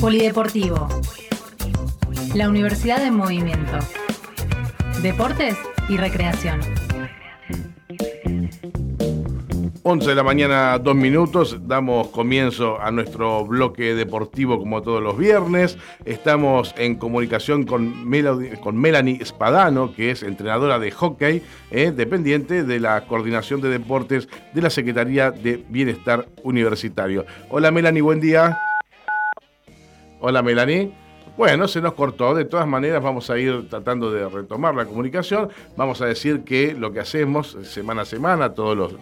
Polideportivo. La Universidad en Movimiento. Deportes y recreación. 11 de la mañana, dos minutos. Damos comienzo a nuestro bloque deportivo como todos los viernes. Estamos en comunicación con, con Melanie Espadano, que es entrenadora de hockey, eh, dependiente de la Coordinación de Deportes de la Secretaría de Bienestar Universitario. Hola Melanie, buen día. Hola Melanie. Bueno, se nos cortó. De todas maneras, vamos a ir tratando de retomar la comunicación. Vamos a decir que lo que hacemos semana a semana, todos los,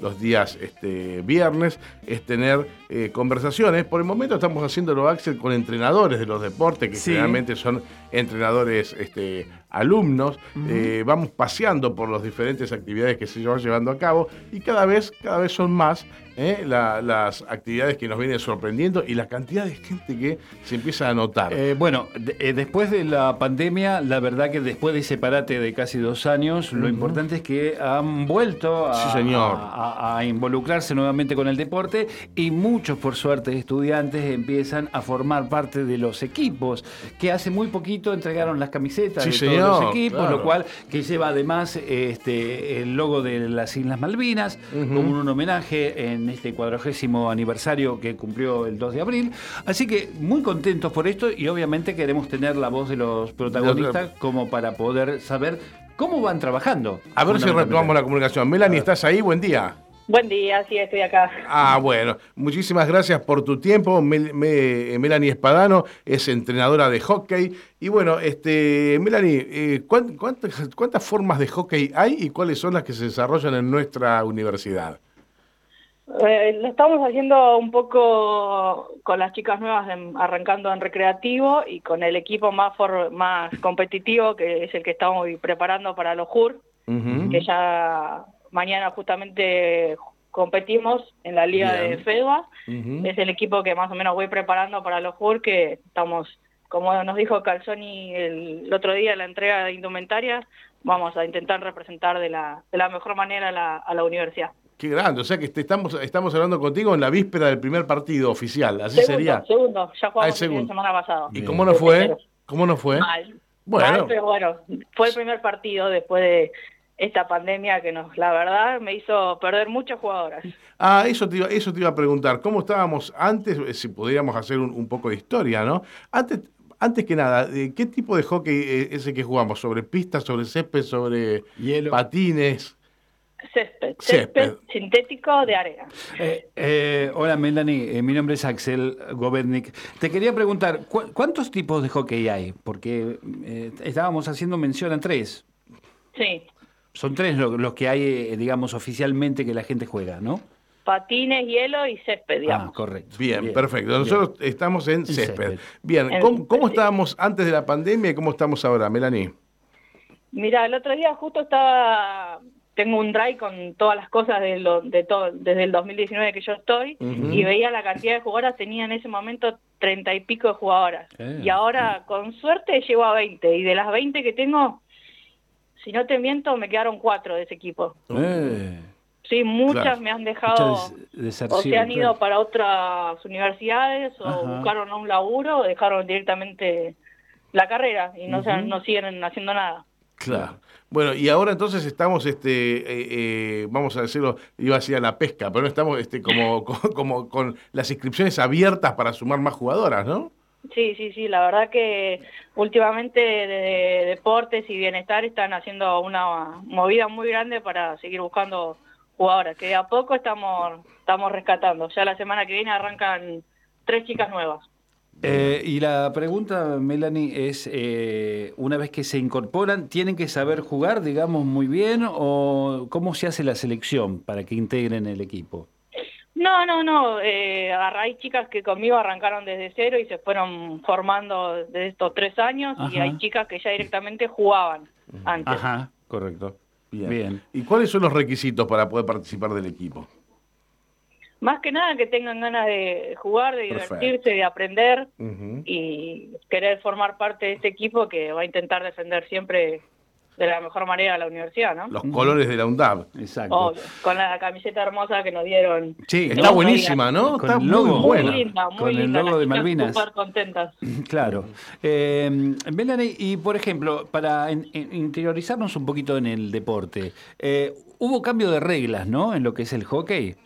los días este, viernes, es tener eh, conversaciones. Por el momento estamos haciéndolo, Axel, con entrenadores de los deportes, que generalmente son entrenadores este, alumnos. Eh, vamos paseando por las diferentes actividades que se van llevando a cabo y cada vez, cada vez son más ¿eh? las actividades que nos vienen sorprendiendo y la cantidad de gente que se empieza a notar. Eh, bueno, después de la pandemia, la verdad que después de ese parate de casi dos años, lo importante es que han vuelto a, a, involucrarse nuevamente con el deporte y muchos, por suerte, estudiantes empiezan a formar parte de los equipos que hace muy poquito entregaron las camisetas de todos los equipos, lo cual que lleva además este, el logo de las Islas Malvinas como un homenaje en este cuadragésimo aniversario que cumplió el 2 de abril. Así que muy contentos por esto y obviamente queremos tener la voz de los protagonistas como para poder saber cómo van trabajando. A ver si retomamos la comunicación. Melanie, ¿estás ahí? Buen día. Buen día, sí, estoy acá. Ah, bueno, muchísimas gracias por tu tiempo. Melanie Espadano es entrenadora de hockey. Y bueno, este, Melanie, eh, ¿cuántas, ¿cuántas formas de hockey hay y cuáles son las que se desarrollan en nuestra universidad? Eh, lo estamos haciendo un poco con las chicas nuevas arrancando en recreativo y con el equipo más más competitivo que es el que estamos preparando para los JUR, que ya mañana justamente competimos en la liga de FEDUA. Es el equipo que más o menos voy preparando para los JUR, que estamos, como nos dijo Calzoni el, otro día en la entrega de indumentaria, vamos a intentar representar de la, de la mejor manera a la, universidad. Qué grande, o sea que estamos, estamos hablando contigo en la víspera del primer partido oficial, así sería. Segundo, ya jugamos ah, la semana pasada. ¿Y cómo no fue? ¿Cómo no fue? Mal. Bueno. pero bueno, fue el primer partido después de esta pandemia que nos, la verdad, me hizo perder muchas jugadoras. Ah, eso te iba, eso te iba a preguntar. ¿Cómo estábamos antes? Eh, si pudiéramos hacer un, poco de historia, ¿no? Antes, antes que nada, eh, ¿qué tipo de hockey eh, es ese que jugamos? ¿Sobre pistas, sobre césped, sobre Hielo. patines? Césped, césped, sintético de arena. hola Melanie, mi nombre es Axel Govednik. Te quería preguntar, ¿cuántos tipos de hockey hay? Porque estábamos haciendo mención a tres. Sí. Son tres los que hay, eh, digamos, oficialmente que la gente juega, ¿no? Patines, hielo y césped, ah, digamos. Ah, correcto. Bien, perfecto. Nosotros estamos en césped. Bien, ¿cómo, estábamos antes de la pandemia y cómo estamos ahora, Melanie? Mira, el otro día justo estaba, tengo un drive con todas las cosas de, lo, de todo, desde el 2019 que yo estoy y veía la cantidad de jugadoras, tenía en ese momento treinta y pico de jugadoras. Eh. Y ahora, con suerte, llego a 20 y de las 20 que tengo, si no te miento, me quedaron cuatro de ese equipo. Eh. Sí, muchas me han dejado, o se han ido para otras universidades, o buscaron un laburo, o dejaron directamente la carrera y no, no siguen haciendo nada. Claro. Bueno, y ahora entonces estamos, este, eh, eh, vamos a decirlo, iba a decir a la pesca, pero no estamos este, como, como con las inscripciones abiertas para sumar más jugadoras, ¿no? Sí, sí, sí, la verdad que últimamente de deportes y bienestar están haciendo una movida muy grande para seguir buscando jugadoras, que de a poco estamos, estamos rescatando. Ya la semana que viene arrancan tres chicas nuevas. Eh, y la pregunta, Melanie, es, eh, una vez que se incorporan, ¿tienen que saber jugar, digamos, muy bien o cómo se hace la selección para que integren el equipo? No, no, no. Eh, hay chicas que conmigo arrancaron desde cero y se fueron formando desde estos tres años y hay chicas que ya directamente jugaban antes. Ajá, correcto. Bien. ¿Y cuáles son los requisitos para poder participar del equipo? Más que nada que tengan ganas de jugar, de divertirse, de aprender y querer formar parte de este equipo que va a intentar defender siempre de la mejor manera a la universidad, ¿no? Los colores de la UNDAB. Exacto. con la camiseta hermosa que nos dieron. Sí, está buenísima, ¿no? está muy buena. Muy linda, muy con el logo de Malvinas. Súper contentas. Claro. Eh, Melanie, y por ejemplo, para interiorizarnos un poquito en el deporte, eh, hubo cambio de reglas, ¿no? En lo que es el hockey.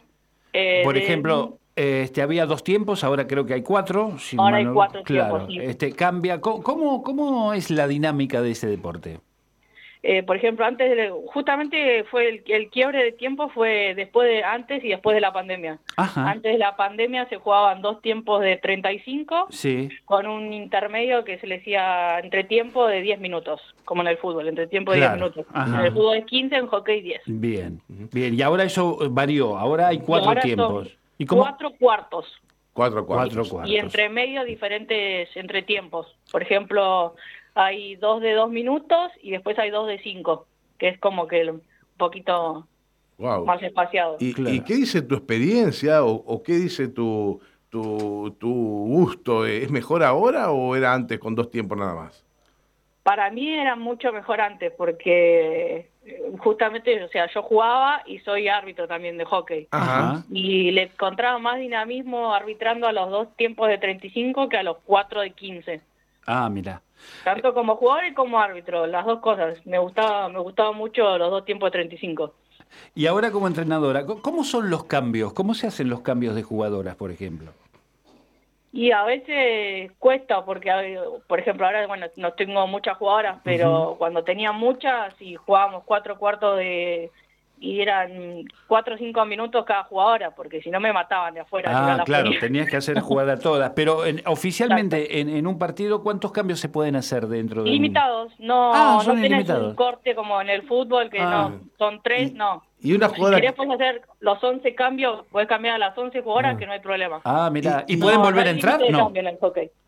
Eh, por ejemplo, este, había dos tiempos, ahora creo que hay cuatro. ahora hay cuatro claro, tiempos. Este, cambia. ¿Cómo, ¿Cómo es la dinámica de ese deporte? Eh, por ejemplo, antes de, justamente fue el, el, quiebre de tiempo fue después de antes y después de la pandemia. Antes de la pandemia se jugaban dos tiempos de 35 sí. con un intermedio que se le decía entretiempo de 10 minutos, como en el fútbol, entretiempo de 10 minutos. En el fútbol es 15, en hockey 10. Bien, bien. Y ahora eso varió, ahora hay cuatro tiempos. ¿Y Cuatro cuartos. Cuatro cuartos. Y entre medio diferentes entretiempos. Por ejemplo, hay dos de dos minutos y después hay dos de cinco, que es como que un poquito más espaciado. ¿Y, qué dice tu experiencia o, qué dice tu, tu, tu gusto? ¿Es mejor ahora o era antes con dos tiempos nada más? Para mí era mucho mejor antes porque eh, justamente, o sea, yo jugaba y soy árbitro también de hockey. Y le encontraba más dinamismo arbitrando a los dos tiempos de 35 que a los cuatro de 15. Ah, mira. Tanto como jugador y como árbitro, las dos cosas. Me gustaba, me gustaba mucho los dos tiempos de 35. Y ahora como entrenadora, ¿cómo son los cambios? ¿Cómo se hacen los cambios de jugadoras, por ejemplo? Y a veces cuesta porque, por ejemplo, ahora bueno no tengo muchas jugadoras, pero cuando tenía muchas y jugábamos cuatro cuartos de y eran cuatro o cinco minutos cada jugadora, porque si no me mataban de afuera. Ah, claro, tenías que hacer jugar a todas. Pero oficialmente, en, un partido, ¿cuántos cambios se pueden hacer dentro de Limitados, no, ah, no tienes un corte como en el fútbol, que ah. no, son tres, no. Y una jugadora... Si querés hacer los 11 cambios, puedes cambiar a las 11 jugadoras, que no hay problema. Ah, mira, ¿y, pueden volver a entrar? No.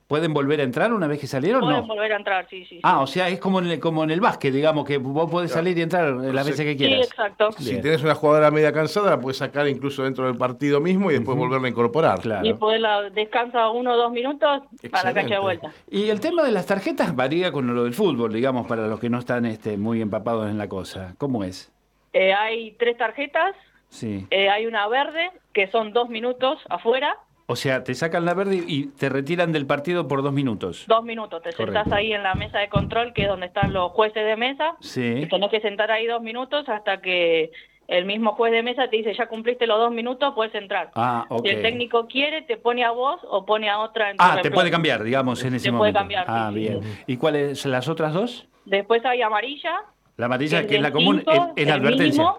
¿Pueden volver a entrar una vez que salieron? Pueden no? volver a entrar, sí, sí. Ah, o sea, es como en el, como en el básquet, digamos, que vos podés salir y entrar las veces que quieras. Sí, exacto. Si tenés una jugadora media cansada, la puedes sacar incluso dentro del partido mismo y después volverla a incorporar. Claro. Y poderla descansa uno o dos minutos para la cancha de vuelta. Y el tema de las tarjetas varía con lo del fútbol, digamos, para los que no están este, muy empapados en la cosa. ¿Cómo es? Eh, hay tres tarjetas. Sí. Eh, hay una verde, que son dos minutos afuera o sea, te sacan la verde y te retiran del partido por dos minutos. Dos minutos. Te sentás ahí en la mesa de control, que es donde están los jueces de mesa. Sí. Y tenés que sentar ahí dos minutos hasta que el mismo juez de mesa te dice, ya cumpliste los dos minutos, puedes entrar. Ah, Si el técnico quiere, te pone a vos o pone a otra. En ah, te puede cambiar, digamos, en ese momento. Te puede cambiar. Ah, bien. ¿Y cuáles son las otras dos? Después hay amarilla. La amarilla, que, es la común, es, la advertencia.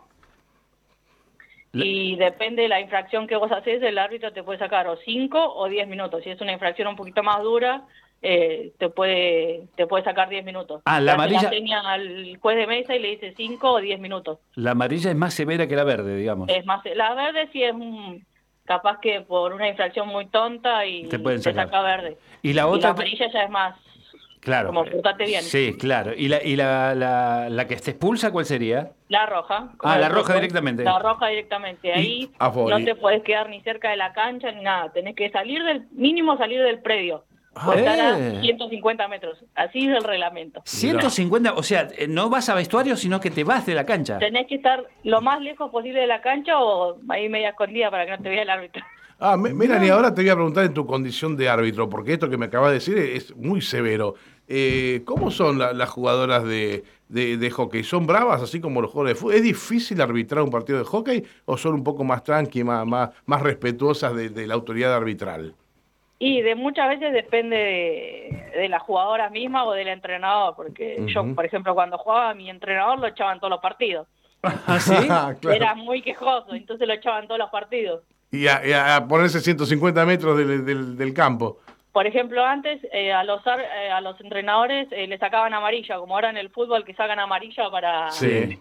Y depende de la infracción que vos haces, el árbitro te puede sacar o 5 o 10 minutos. Si es una infracción un poquito más dura, eh, te puede te puede sacar 10 minutos. Ah, la amarilla. tenía al juez de mesa y le dice 5 o 10 minutos. La amarilla es más severa que la verde, digamos. Es más, la verde sí es un, capaz que por una infracción muy tonta y te, pueden saca verde. Y la otra. la amarilla ya es más. Claro. Como portate bien. Sí, claro. ¿Y la, y la, la, la que te expulsa cuál sería? La roja. Ah, la roja directamente. La roja directamente. Ahí no te puedes quedar ni cerca de la cancha ni nada. Tenés que salir del, mínimo salir del predio. Ah, estar a 150 eh. metros. Así es el reglamento. 150, o sea, eh, no vas a vestuario, sino que te vas de la cancha. Tenés que estar lo más lejos posible de la cancha o ahí media escondida para que no te vea el árbitro. Ah, mira, ni ahora te voy a preguntar en tu condición de árbitro, porque esto que me acabas de decir es muy severo. Eh, ¿Cómo son las jugadoras de, de, hockey? ¿Son bravas, así como los jugadores de fútbol? ¿Es difícil arbitrar un partido de hockey o son un poco más tranqui, más, más, respetuosas de, la autoridad arbitral? Y de muchas veces depende de, la jugadora misma o del entrenador, porque yo, por ejemplo, cuando jugaba, mi entrenador lo echaban todos los partidos. ¿Ah, sí? Era muy quejoso, entonces lo echaban todos los partidos. Y a, ponerse 150 metros del campo por ejemplo, antes eh, a los eh, a los entrenadores eh, le sacaban amarilla, como ahora en el fútbol que sacan amarilla para... Sí.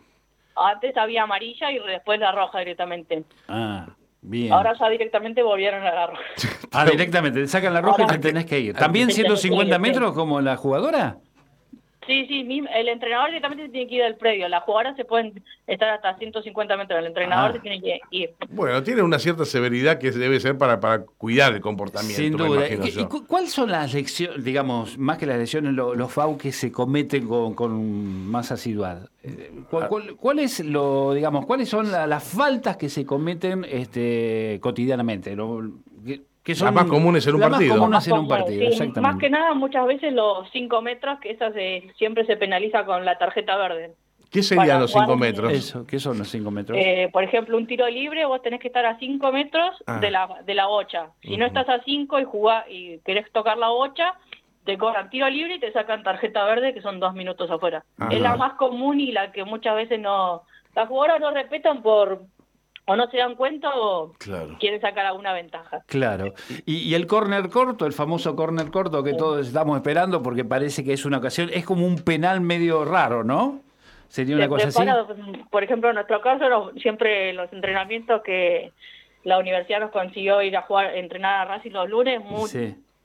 Antes había amarilla y después la roja directamente. Ah, bien. Ahora ya directamente volvieron a la roja. ah, directamente, te sacan la roja y te tenés que ir. ¿También 150 metros como la jugadora? Sí, sí, el entrenador directamente se tiene que ir al predio. Las jugadoras se pueden estar hasta 150 metros. El entrenador ah. se tiene que ir. Bueno, tiene una cierta severidad que debe ser para, para cuidar el comportamiento. Sin duda. ¿Y, ¿Cuáles son las lecciones, digamos, más que las lecciones, los, FAU que se cometen con, más asiduidad? Eh, ah. ¿Cuál, es lo, digamos, cuáles son las faltas que se cometen este, cotidianamente? que son las más comunes en un partido. Más, un partido más que nada, muchas veces los 5 metros, que esa siempre se penaliza con la tarjeta verde. ¿Qué serían los 5 metros? Eso, ¿qué son los 5 metros? Eh, por ejemplo, un tiro libre, vos tenés que estar a 5 metros ah. de, la, de la bocha. Si no estás a 5 y jugás, y querés tocar la bocha, te cobran tiro libre y te sacan tarjeta verde, que son dos minutos afuera. Es la más común y la que muchas veces no... Las jugadoras no respetan por, o no se dan cuenta o quieren sacar alguna ventaja. Claro. Y, el córner corto, el famoso córner corto que todos estamos esperando porque parece que es una ocasión, es como un penal medio raro, ¿no? Sería una cosa así. Por ejemplo, en nuestro caso, siempre los entrenamientos que la universidad nos consiguió ir a jugar, entrenar a Racing los lunes,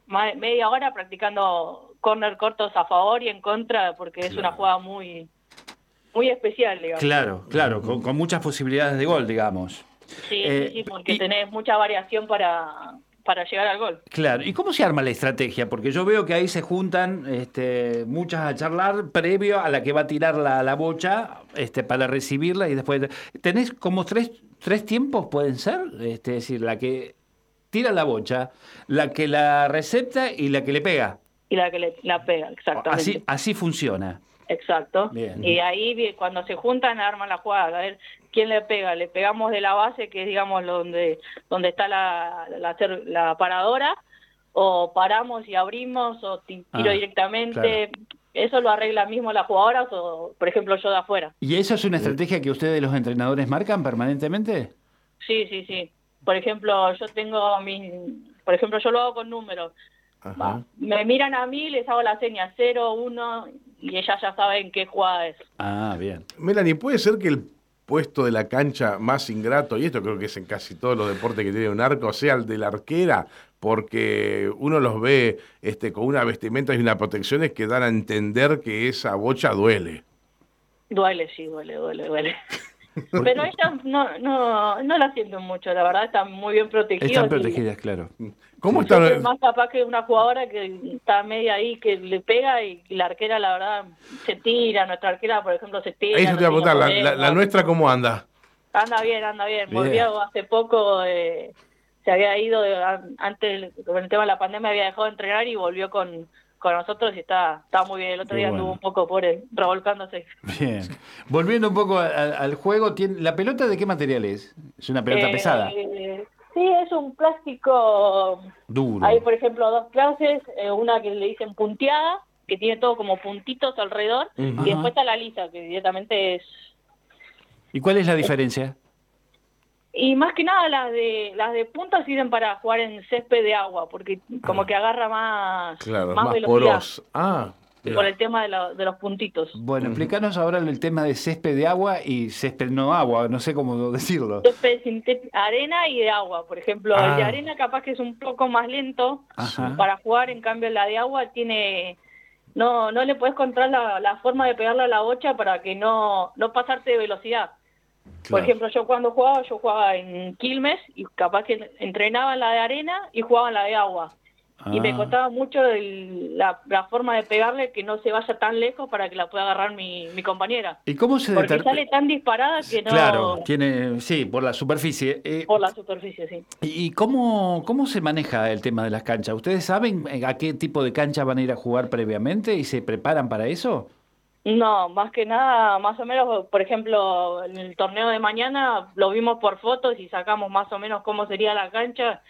media hora practicando córner cortos a favor y en contra, porque es una jugada muy muy especial, digamos. Claro, claro, con, muchas posibilidades de gol, digamos. Sí, sí, sí, eh, porque tenés mucha variación para, para llegar al gol. Claro, ¿y cómo se arma la estrategia? Porque yo veo que ahí se juntan este, muchas a charlar previo a la que va a tirar la, la bocha este, para recibirla y después... ¿Tenés como tres, tres tiempos, pueden ser? Este, es decir, la que tira la bocha, la que la recepta y la que le pega. Y la que le, la pega, exactamente. Así, así funciona. Exacto. Y ahí cuando se juntan arman la jugada. A ver quién le pega. Le pegamos de la base, que es digamos donde, donde está la, la, paradora, o paramos y abrimos, o tiro ah, directamente. Eso lo arregla mismo las jugadoras, o por ejemplo yo de afuera. ¿Y eso es una estrategia que ustedes los entrenadores marcan permanentemente? Sí, sí, sí. Por ejemplo, yo tengo mis... Por ejemplo, yo lo hago con números. Me miran a mí, les hago la seña 0, 1 y ellas ya saben qué jugada es. Ah, bien. Melanie, ¿puede ser que el puesto de la cancha más ingrato, y esto creo que es en casi todos los deportes que tiene un arco, sea el de la arquera? Porque uno los ve este, con una vestimenta y una protecciones que dan a entender que esa bocha duele. Duele, sí, duele, duele, duele. Pero ellas no, no, no la sienten mucho, la verdad, están muy bien protegidas. Están protegidas, claro. ¿Cómo está? más capaz que una jugadora que está media ahí, que le pega y la arquera, la verdad, se tira. Nuestra arquera, por ejemplo, se tira. Ahí te voy a preguntar, la, nuestra cómo anda? Anda bien, anda bien. Volvió hace poco, eh, se había ido, antes, con el tema de la pandemia, había dejado de entrenar y volvió con con nosotros y está, está muy bien. El otro día estuvo un poco por él, revolcándose. Bien. Volviendo un poco al, juego, ¿la pelota de qué material es? ¿Es una pelota eh, pesada? sí, es un plástico. Duro. Hay, por ejemplo, dos clases: eh, una que le dicen punteada, que tiene todo como puntitos alrededor, y después está la lisa, que directamente es. ¿Y cuál es la diferencia? Y más que nada las de las de punta sirven para jugar en césped de agua, porque como ah. que agarra más, más, velocidad. Ah, por el tema de, de, los puntitos. Bueno, explícanos ahora el tema de césped de agua y césped no agua, no sé cómo decirlo. Césped arena y de agua, por ejemplo, el de ah. arena capaz que es un poco más lento para jugar, en cambio la de agua tiene no no le puedes controlar la, la forma de pegarle a la bocha para que no no pasarte de velocidad. Por ejemplo, yo cuando jugaba, yo jugaba en Quilmes y capaz que entrenaba en la de arena y jugaba en la de agua. Y me ah. costaba mucho la, forma de pegarle que no se vaya tan lejos para que la pueda agarrar mi, compañera. ¿Y cómo se Porque sale tan disparada que no... Claro, tiene, sí, por la superficie. Eh, por la superficie, sí. ¿Y cómo, cómo se maneja el tema de las canchas? ¿Ustedes saben a qué tipo de cancha van a ir a jugar previamente y se preparan para eso? No, más que nada, más o menos, por ejemplo, en el torneo de mañana lo vimos por fotos y sacamos más o menos cómo sería la cancha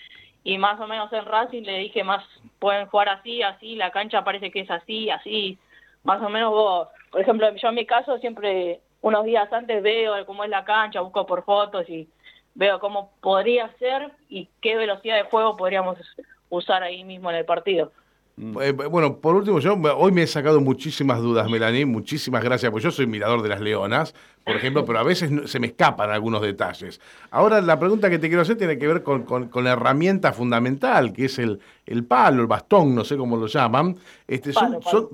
y más o menos en Racing le dije más, pueden jugar así, así, la cancha parece que es así, así, más o menos vos, por ejemplo, yo en mi caso siempre unos días antes veo cómo es la cancha, busco por fotos y veo cómo podría ser y qué velocidad de juego podríamos usar ahí mismo en el partido. Mm. Eh, bueno, por último, yo hoy me he sacado muchísimas dudas, Melanie, muchísimas gracias, porque yo soy mirador de las leonas, por ejemplo, pero a veces se me escapan algunos detalles. Ahora, la pregunta que te quiero hacer tiene que ver con, la herramienta fundamental, que es el, el, palo, el bastón, no sé cómo lo llaman. Este, son, son,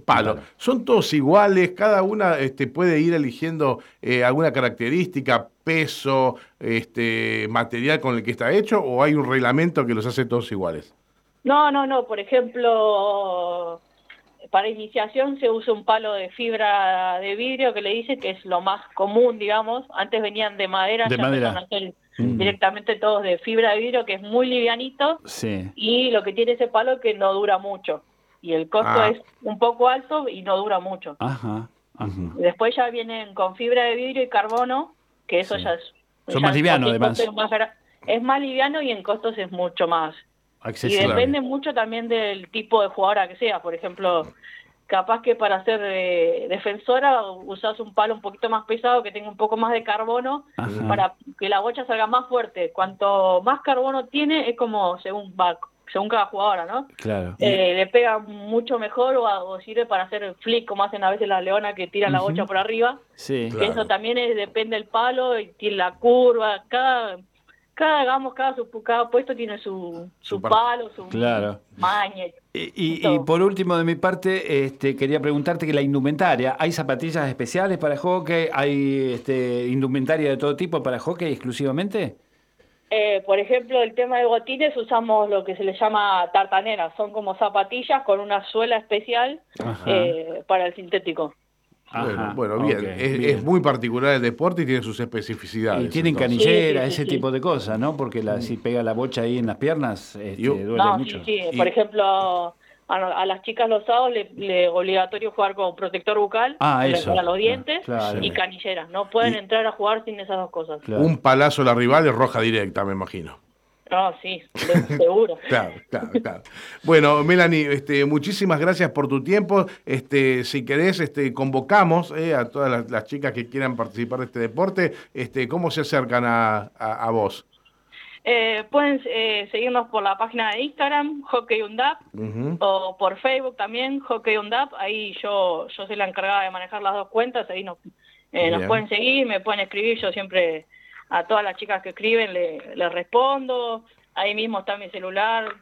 son todos iguales, cada una este, puede ir eligiendo eh, alguna característica, peso, este, material con el que está hecho, o hay un reglamento que los hace todos iguales. No, no, no. Por ejemplo, para iniciación se usa un palo de fibra de vidrio que le dice que es lo más común, digamos. Antes venían de madera, de madera. Mm. directamente todos de fibra de vidrio, que es muy livianito. Sí. Y lo que tiene ese palo es que no dura mucho. Y el costo ah. es un poco alto y no dura mucho. Ajá. Después ya vienen con fibra de vidrio y carbono, que eso ya es... Son más livianos, además. es más liviano y en costos es mucho más y depende mucho también del tipo de jugadora que sea. Por ejemplo, capaz que para ser eh, defensora usas un palo un poquito más pesado que tenga un poco más de carbono para que la bocha salga más fuerte. Cuanto más carbono tiene, es como según va, según cada jugadora, ¿no? Claro. Eh, le pega mucho mejor o, sirve para hacer el flick, como hacen a veces las leonas que tiran la bocha por arriba. Sí. Eso también es, depende del palo y la curva. Cada cada, digamos, cada, cada puesto tiene su, su, palo, su claro. maña. Y, y, por último, de mi parte, este, quería preguntarte que la indumentaria, ¿hay zapatillas especiales para hockey? ¿Hay este, indumentaria de todo tipo para hockey exclusivamente? Eh, por ejemplo, el tema de botines usamos lo que se le llama tartaneras, son como zapatillas con una suela especial eh, para el sintético bueno, bien. es, muy particular el deporte y tiene sus especificidades. Y tienen canilleras, ese tipo de cosas, ¿no? Porque la, si pega la bocha ahí en las piernas, este, duele mucho. Sí, Por ejemplo, a, las chicas los sábados le, es obligatorio jugar con protector bucal ah, para los dientes y canilleras. No pueden entrar a jugar sin esas dos cosas. Un palazo a la rival es roja directa, me imagino. Ah, sí, seguro. claro, claro, claro. Bueno, Melanie, este, muchísimas gracias por tu tiempo. Este, si querés, este, convocamos eh, a todas las, chicas que quieran participar de este deporte. Este, ¿Cómo se acercan a, a, vos? Eh, pueden eh, seguirnos por la página de Instagram, Hockey Undap, o por Facebook también, Hockey Undap. Ahí yo, yo soy la encargada de manejar las dos cuentas. Ahí nos, nos pueden seguir, me pueden escribir. Yo siempre a todas las chicas que escriben le, respondo, ahí mismo está mi celular,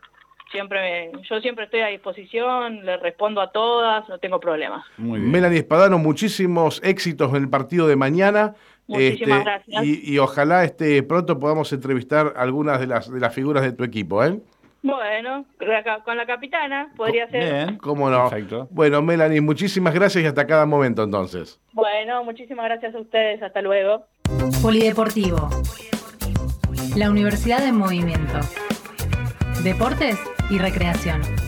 siempre yo siempre estoy a disposición, le respondo a todas, no tengo problemas. Muy bien. Melanie Espadano, muchísimos éxitos en el partido de mañana. Muchísimas este, gracias. Y, ojalá este pronto podamos entrevistar algunas de las de las figuras de tu equipo, ¿eh? Bueno, con la capitana podría ser. Bien, cómo no. Perfecto. Bueno, Melanie, muchísimas gracias y hasta cada momento entonces. Bueno, muchísimas gracias a ustedes. Hasta luego. Polideportivo. La Universidad de Movimiento. Deportes y Recreación.